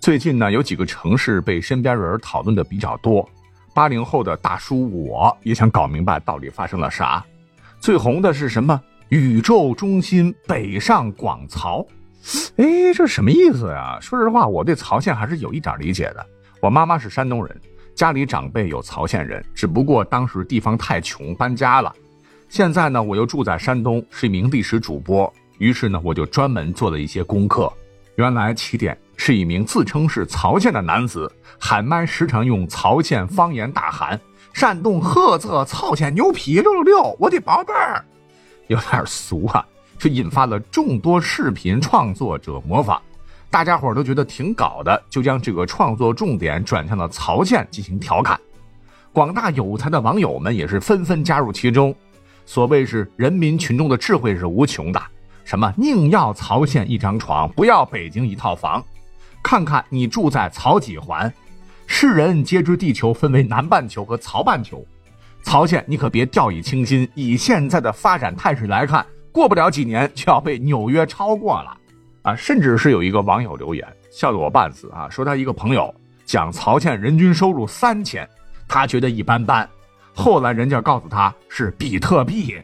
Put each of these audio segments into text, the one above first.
最近呢，有几个城市被身边人讨论的比较多。八零后的大叔我也想搞明白到底发生了啥。最红的是什么？宇宙中心北上广曹。哎，这什么意思呀？说实话，我对曹县还是有一点理解的。我妈妈是山东人，家里长辈有曹县人，只不过当时地方太穷，搬家了。现在呢，我又住在山东，是一名历史主播，于是呢，我就专门做了一些功课。原来起点是一名自称是曹县的男子，喊麦时常用曹县方言大喊：“山东菏泽曹县牛皮六六六，我的宝贝儿！”有点俗啊，却引发了众多视频创作者模仿。大家伙都觉得挺搞的，就将这个创作重点转向了曹县进行调侃。广大有才的网友们也是纷纷加入其中。所谓是人民群众的智慧是无穷的。什么宁要曹县一张床，不要北京一套房？看看你住在曹几环？世人皆知地球分为南半球和曹半球，曹县你可别掉以轻心。以现在的发展态势来看，过不了几年就要被纽约超过了啊！甚至是有一个网友留言，笑得我半死啊，说他一个朋友讲曹县人均收入三千，他觉得一般般，后来人家告诉他是比特币。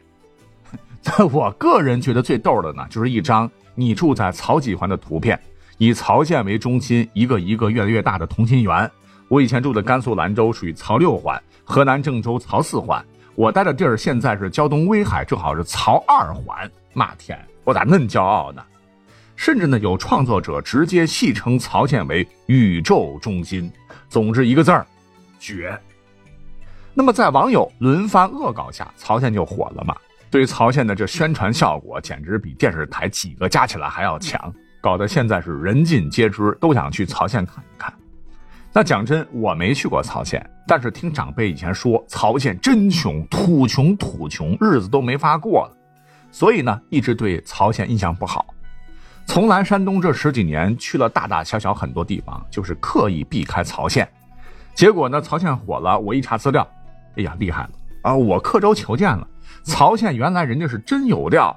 我个人觉得最逗的呢，就是一张你住在曹几环的图片，以曹县为中心，一个一个越来越大的同心圆。我以前住的甘肃兰州属于曹六环，河南郑州曹四环，我待的地儿现在是胶东威海，正好是曹二环。妈天，我咋恁骄傲呢？甚至呢，有创作者直接戏称曹县为宇宙中心。总之一个字儿，绝。那么在网友轮番恶搞下，曹县就火了嘛？对曹县的这宣传效果，简直比电视台几个加起来还要强，搞得现在是人尽皆知，都想去曹县看一看。那讲真，我没去过曹县，但是听长辈以前说，曹县真穷，土穷土穷，日子都没法过了，所以呢，一直对曹县印象不好。从来山东这十几年去了大大小小很多地方，就是刻意避开曹县。结果呢，曹县火了，我一查资料，哎呀，厉害了啊！我刻舟求剑了。曹县原来人家是真有料，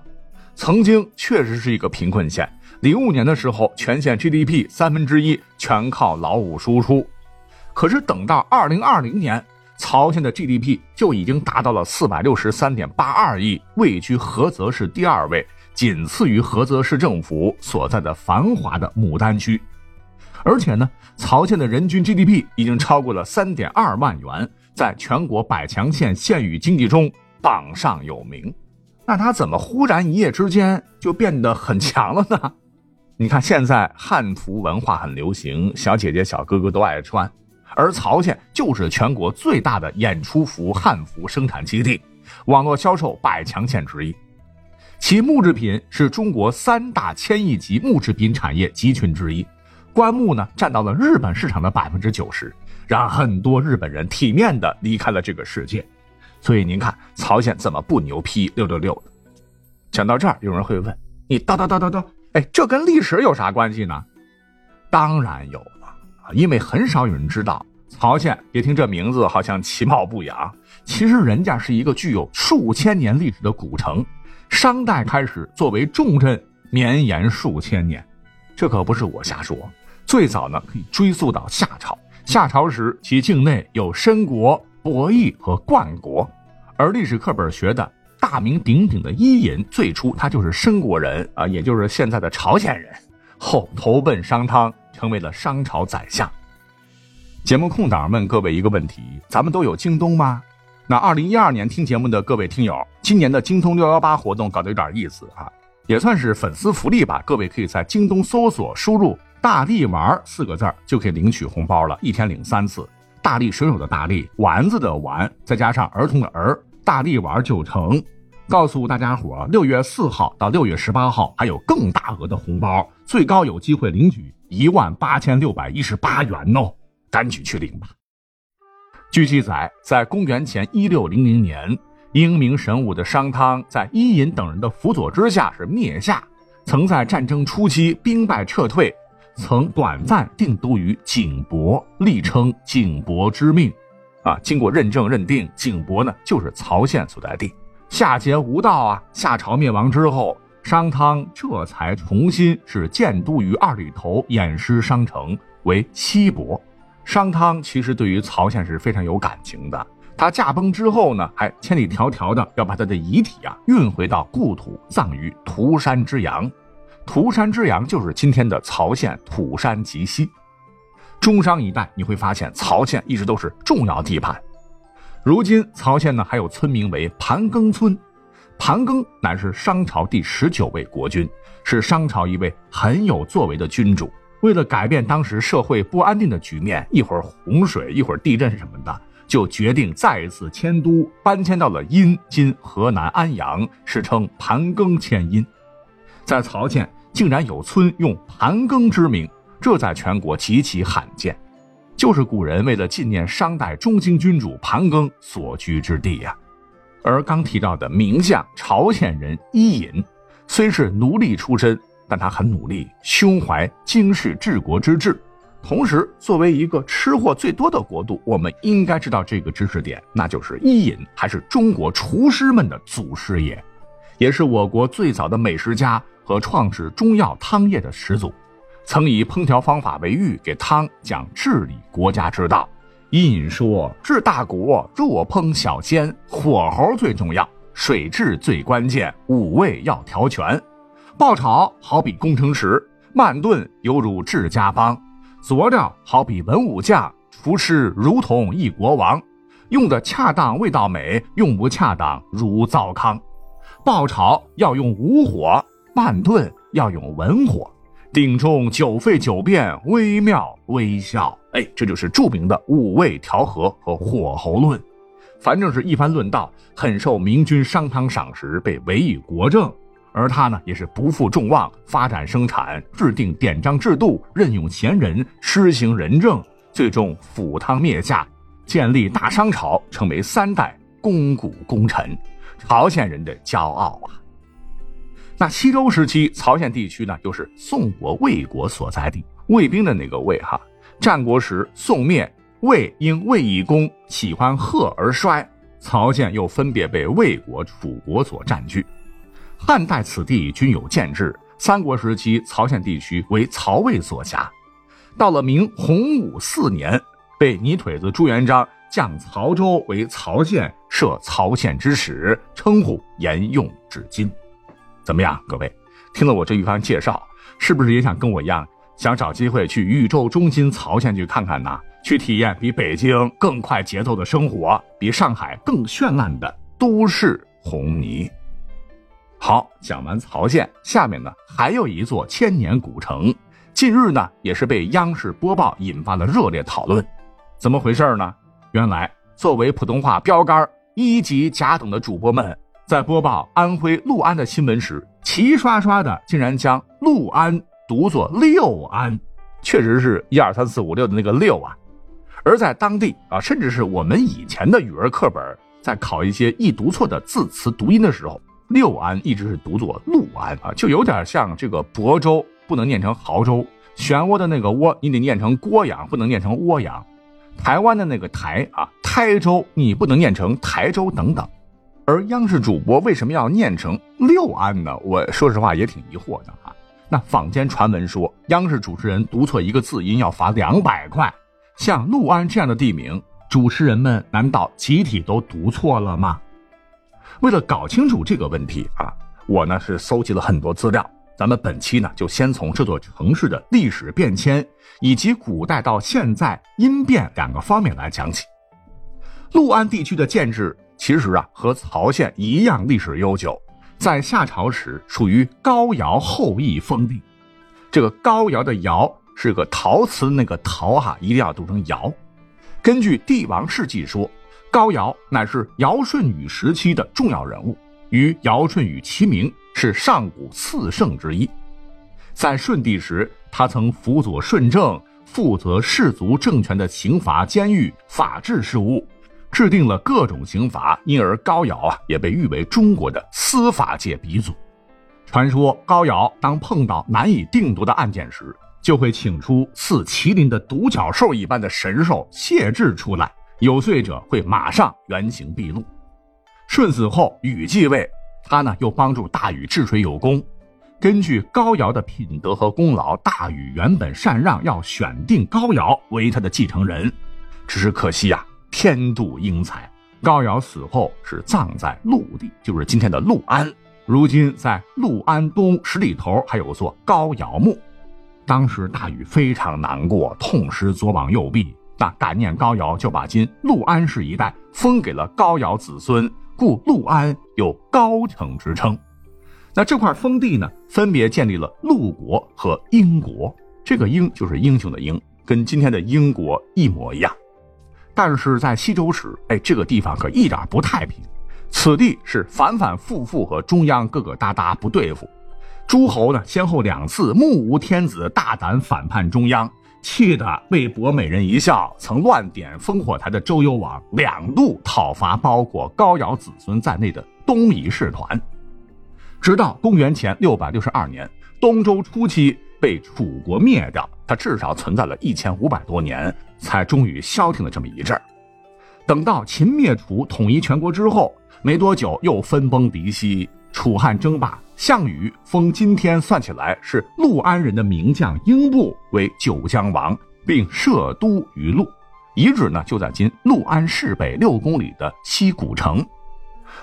曾经确实是一个贫困县。零五年的时候，全县 GDP 三分之一全靠劳务输出。可是等到二零二零年，曹县的 GDP 就已经达到了四百六十三点八二亿，位居菏泽市第二位，仅次于菏泽市政府所在的繁华的牡丹区。而且呢，曹县的人均 GDP 已经超过了三点二万元，在全国百强县县域经济中。榜上有名，那他怎么忽然一夜之间就变得很强了呢？你看现在汉服文化很流行，小姐姐小哥哥都爱穿，而曹县就是全国最大的演出服汉服生产基地，网络销售百强县之一。其木制品是中国三大千亿级木制品产业集群之一，棺木呢占到了日本市场的百分之九十，让很多日本人体面的离开了这个世界。所以您看，曹县怎么不牛批六六六的？讲到这儿，有人会问：你叨叨叨叨叨，哎，这跟历史有啥关系呢？当然有了，因为很少有人知道，曹县别听这名字好像其貌不扬，其实人家是一个具有数千年历史的古城，商代开始作为重镇，绵延数千年。这可不是我瞎说，最早呢可以追溯到夏朝，夏朝时其境内有申国。博弈和冠国，而历史课本学的大名鼎鼎的伊尹，最初他就是申国人啊，也就是现在的朝鲜人，后投奔商汤，成为了商朝宰相。节目空档问各位一个问题：咱们都有京东吗？那二零一二年听节目的各位听友，今年的京东六幺八活动搞得有点意思啊，也算是粉丝福利吧。各位可以在京东搜索输入“大力丸”四个字就可以领取红包了，一天领三次。大力水手的大力丸子的丸，再加上儿童的儿，大力丸就成。告诉大家伙，六月四号到六月十八号还有更大额的红包，最高有机会领取一万八千六百一十八元哦，赶紧去领吧。据记载，在公元前一六零零年，英明神武的商汤在伊尹等人的辅佐之下是灭夏，曾在战争初期兵败撤退。曾短暂定都于景伯，历称景伯之命，啊，经过认证认定，景伯呢就是曹县所在地。夏桀无道啊，夏朝灭亡之后，商汤这才重新是建都于二里头偃师商城为西伯。商汤其实对于曹县是非常有感情的。他驾崩之后呢，还千里迢迢的要把他的遗体啊运回到故土，葬于涂山之阳。涂山之阳就是今天的曹县土山集西。中商一带你会发现，曹县一直都是重要地盘。如今曹县呢还有村名为盘庚村。盘庚乃是商朝第十九位国君，是商朝一位很有作为的君主。为了改变当时社会不安定的局面，一会儿洪水，一会儿地震什么的。就决定再一次迁都，搬迁到了殷（今河南安阳），史称盘庚迁殷。在曹县竟然有村用盘庚之名，这在全国极其罕见，就是古人为了纪念商代中兴君主盘庚所居之地呀。而刚提到的名将朝鲜人伊尹，虽是奴隶出身，但他很努力，胸怀经世治国之志。同时，作为一个吃货最多的国度，我们应该知道这个知识点，那就是伊尹还是中国厨师们的祖师爷，也是我国最早的美食家和创始中药汤业的始祖，曾以烹调方法为喻，给汤讲治理国家之道。印说：“治大国，若烹小鲜，火候最重要，水质最关键，五味要调全。爆炒好比工程师，慢炖犹如治家邦。”佐料好比文武将，厨师如同一国王，用的恰当味道美，用不恰当如糟糠。爆炒要用武火，慢炖要用文火，鼎中九沸九变，微妙微笑。哎，这就是著名的五味调和和火候论。反正是一番论道，很受明君商汤赏识，被委以国政。而他呢，也是不负众望，发展生产，制定典章制度，任用贤人，施行仁政，最终抚汤灭夏，建立大商朝，成为三代肱骨功臣，朝鲜人的骄傲啊！那西周时期，曹县地区呢，又是宋国、魏国所在地，魏兵的那个魏哈。战国时，宋灭魏，因魏以公喜欢贺而衰，曹县又分别被魏国、楚国所占据。汉代此地均有建制，三国时期曹县地区为曹魏所辖。到了明洪武四年，被泥腿子朱元璋降曹州为曹县，设曹县之始，称呼沿用至今。怎么样，各位？听了我这一番介绍，是不是也想跟我一样，想找机会去宇宙中心曹县去看看呢？去体验比北京更快节奏的生活，比上海更绚烂的都市红泥？好，讲完曹县，下面呢还有一座千年古城，近日呢也是被央视播报，引发了热烈讨论。怎么回事呢？原来作为普通话标杆一级甲等的主播们，在播报安徽六安的新闻时，齐刷刷的竟然将六安读作六安，确实是一二三四五六的那个六啊。而在当地啊，甚至是我们以前的语文课本，在考一些易读错的字词读音的时候。六安一直是读作陆安啊，就有点像这个亳州不能念成亳州，漩涡的那个涡你得念成郭阳，不能念成涡阳。台湾的那个台啊，台州你不能念成台州等等。而央视主播为什么要念成六安呢？我说实话也挺疑惑的啊。那坊间传闻说，央视主持人读错一个字音要罚两百块。像陆安这样的地名，主持人们难道集体都读错了吗？为了搞清楚这个问题啊，我呢是搜集了很多资料。咱们本期呢就先从这座城市的历史变迁以及古代到现在因变两个方面来讲起。陆安地区的建制其实啊和曹县一样历史悠久，在夏朝时属于高尧后裔封地。这个高尧的尧是个陶瓷那个陶哈，一定要读成尧。根据《帝王世纪》说。高尧乃是尧舜禹时期的重要人物，与尧舜禹齐名，是上古四圣之一。在舜帝时，他曾辅佐舜政，负责氏族政权的刑罚、监狱、法治事务，制定了各种刑罚，因而高尧啊也被誉为中国的司法界鼻祖。传说高尧当碰到难以定夺的案件时，就会请出似麒麟的独角兽一般的神兽谢豸出来。有罪者会马上原形毕露。舜死后，禹继位，他呢又帮助大禹治水有功，根据高尧的品德和功劳，大禹原本禅让要选定高尧为他的继承人，只是可惜呀，天妒英才，高尧死后是葬在陆地，就是今天的陆安。如今在陆安东十里头还有座高尧墓。当时大禹非常难过，痛失左膀右臂，那感念高尧，就把今陆安市一带封给了高尧子孙，故陆安有高城之称。那这块封地呢，分别建立了陆国和英国。这个“英”就是英雄的“英”，跟今天的英国一模一样。但是在西周时，哎，这个地方可一点不太平。此地是反反复复和中央疙疙瘩瘩不对付，诸侯呢先后两次目无天子，大胆反叛中央，气得为博美人一笑，曾乱点烽火台的周幽王两度讨伐包括高尧子孙在内的东夷士团。直到公元前六百六十二年，东周初期被楚国灭掉，它至少存在了一千五百多年，才终于消停了这么一阵儿。等到秦灭楚，统一全国之后，没多久又分崩离析，楚汉争霸。项羽封今天算起来是陆安人的名将英布为九江王，并设都于陆，遗址呢就在今陆安市北六公里的西古城。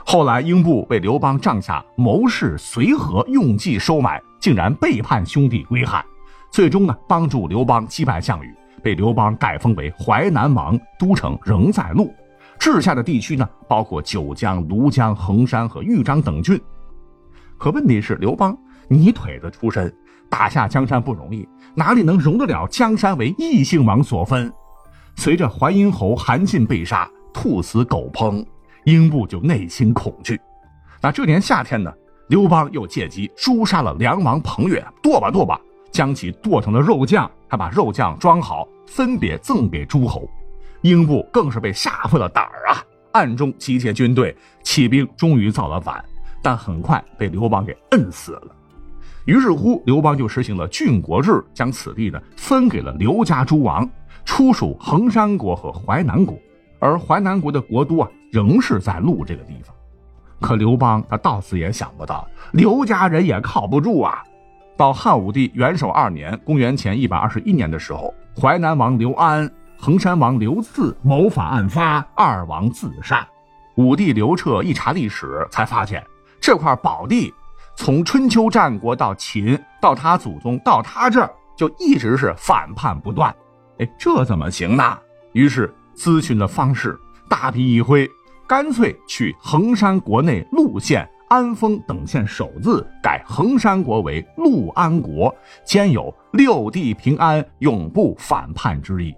后来，英布被刘邦帐下谋士随和用计收买，竟然背叛兄弟归汉，最终呢帮助刘邦击败项羽，被刘邦改封为淮南王，都城仍在陆，治下的地区呢包括九江、庐江、衡山和豫章等郡。可问题是，刘邦泥腿子出身，打下江山不容易，哪里能容得了江山为异姓王所分？随着淮阴侯韩信被杀，兔死狗烹。英布就内心恐惧。那这年夏天呢，刘邦又借机诛杀了梁王彭越，剁吧剁吧，将其剁成了肉酱，还把肉酱装好，分别赠给诸侯。英布更是被吓破了胆儿啊，暗中集结军队，起兵，终于造了反，但很快被刘邦给摁死了。于是乎，刘邦就实行了郡国制，将此地呢分给了刘家诸王，出属衡山国和淮南国。而淮南国的国都啊，仍是在鹿这个地方。可刘邦他到死也想不到，刘家人也靠不住啊。到汉武帝元首二年（公元前一百二十一年）的时候，淮南王刘安、衡山王刘赐谋反案发，二王自杀。武帝刘彻一查历史，才发现这块宝地，从春秋战国到秦，到他祖宗，到他这儿，就一直是反叛不断。哎，这怎么行呢？于是。咨询的方式，大笔一挥，干脆去衡山国内陆县、安丰等县首字，改衡山国为陆安国，兼有六地平安、永不反叛之意。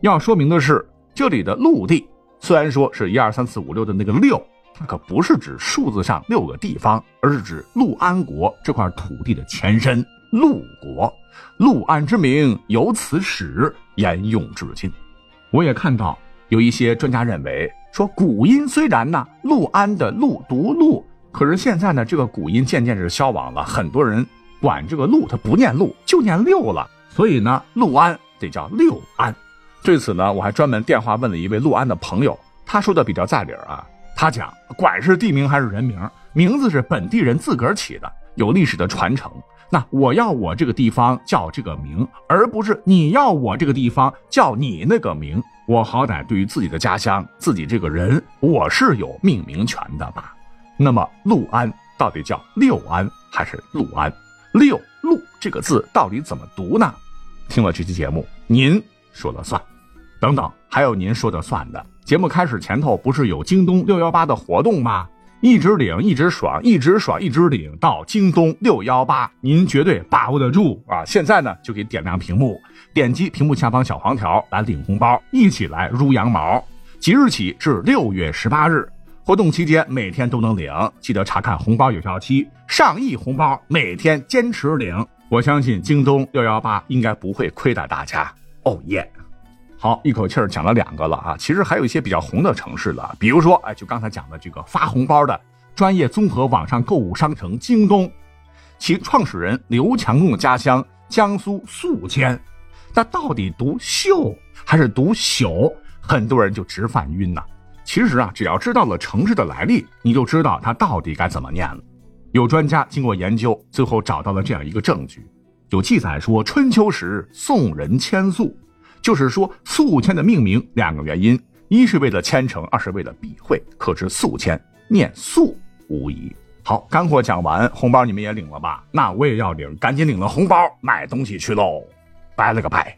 要说明的是，这里的陆地虽然说是一二三四五六的那个六，可不是指数字上六个地方，而是指陆安国这块土地的前身——陆国。陆安之名由此始，沿用至今。我也看到有一些专家认为，说古音虽然呢，陆安的陆读陆，可是现在呢，这个古音渐渐是消亡了，很多人管这个陆，他不念陆，就念六了，所以呢，陆安得叫六安。对此呢，我还专门电话问了一位陆安的朋友，他说的比较在理儿啊，他讲，管是地名还是人名，名字是本地人自个儿起的，有历史的传承。那我要我这个地方叫这个名，而不是你要我这个地方叫你那个名。我好歹对于自己的家乡、自己这个人，我是有命名权的吧？那么陆安到底叫六安还是陆安？六陆这个字到底怎么读呢？听了这期节目，您说了算。等等，还有您说的算的。节目开始前头不是有京东六幺八的活动吗？一直领，一直爽，一直爽，一直领，到京东六幺八，您绝对把握得住啊！现在呢，就给点亮屏幕，点击屏幕下方小黄条来领红包，一起来撸羊毛。即日起至六月十八日，活动期间每天都能领，记得查看红包有效期。上亿红包每天坚持领，我相信京东六幺八应该不会亏待大家。哦耶！好，一口气儿讲了两个了啊！其实还有一些比较红的城市了，比如说，哎，就刚才讲的这个发红包的专业综合网上购物商城京东，其创始人刘强东的家乡江苏宿迁，那到底读秀还是读朽？很多人就直犯晕呐。其实啊，只要知道了城市的来历，你就知道它到底该怎么念了。有专家经过研究，最后找到了这样一个证据，有记载说春秋时宋人迁宿，就是说宿迁的命名两个原因，一是为了虔诚，二是为了避讳，可知宿迁念宿无疑。好，干货讲完，红包你们也领了吧？那我也要领，赶紧领了红包买东西去喽！拜了个拜。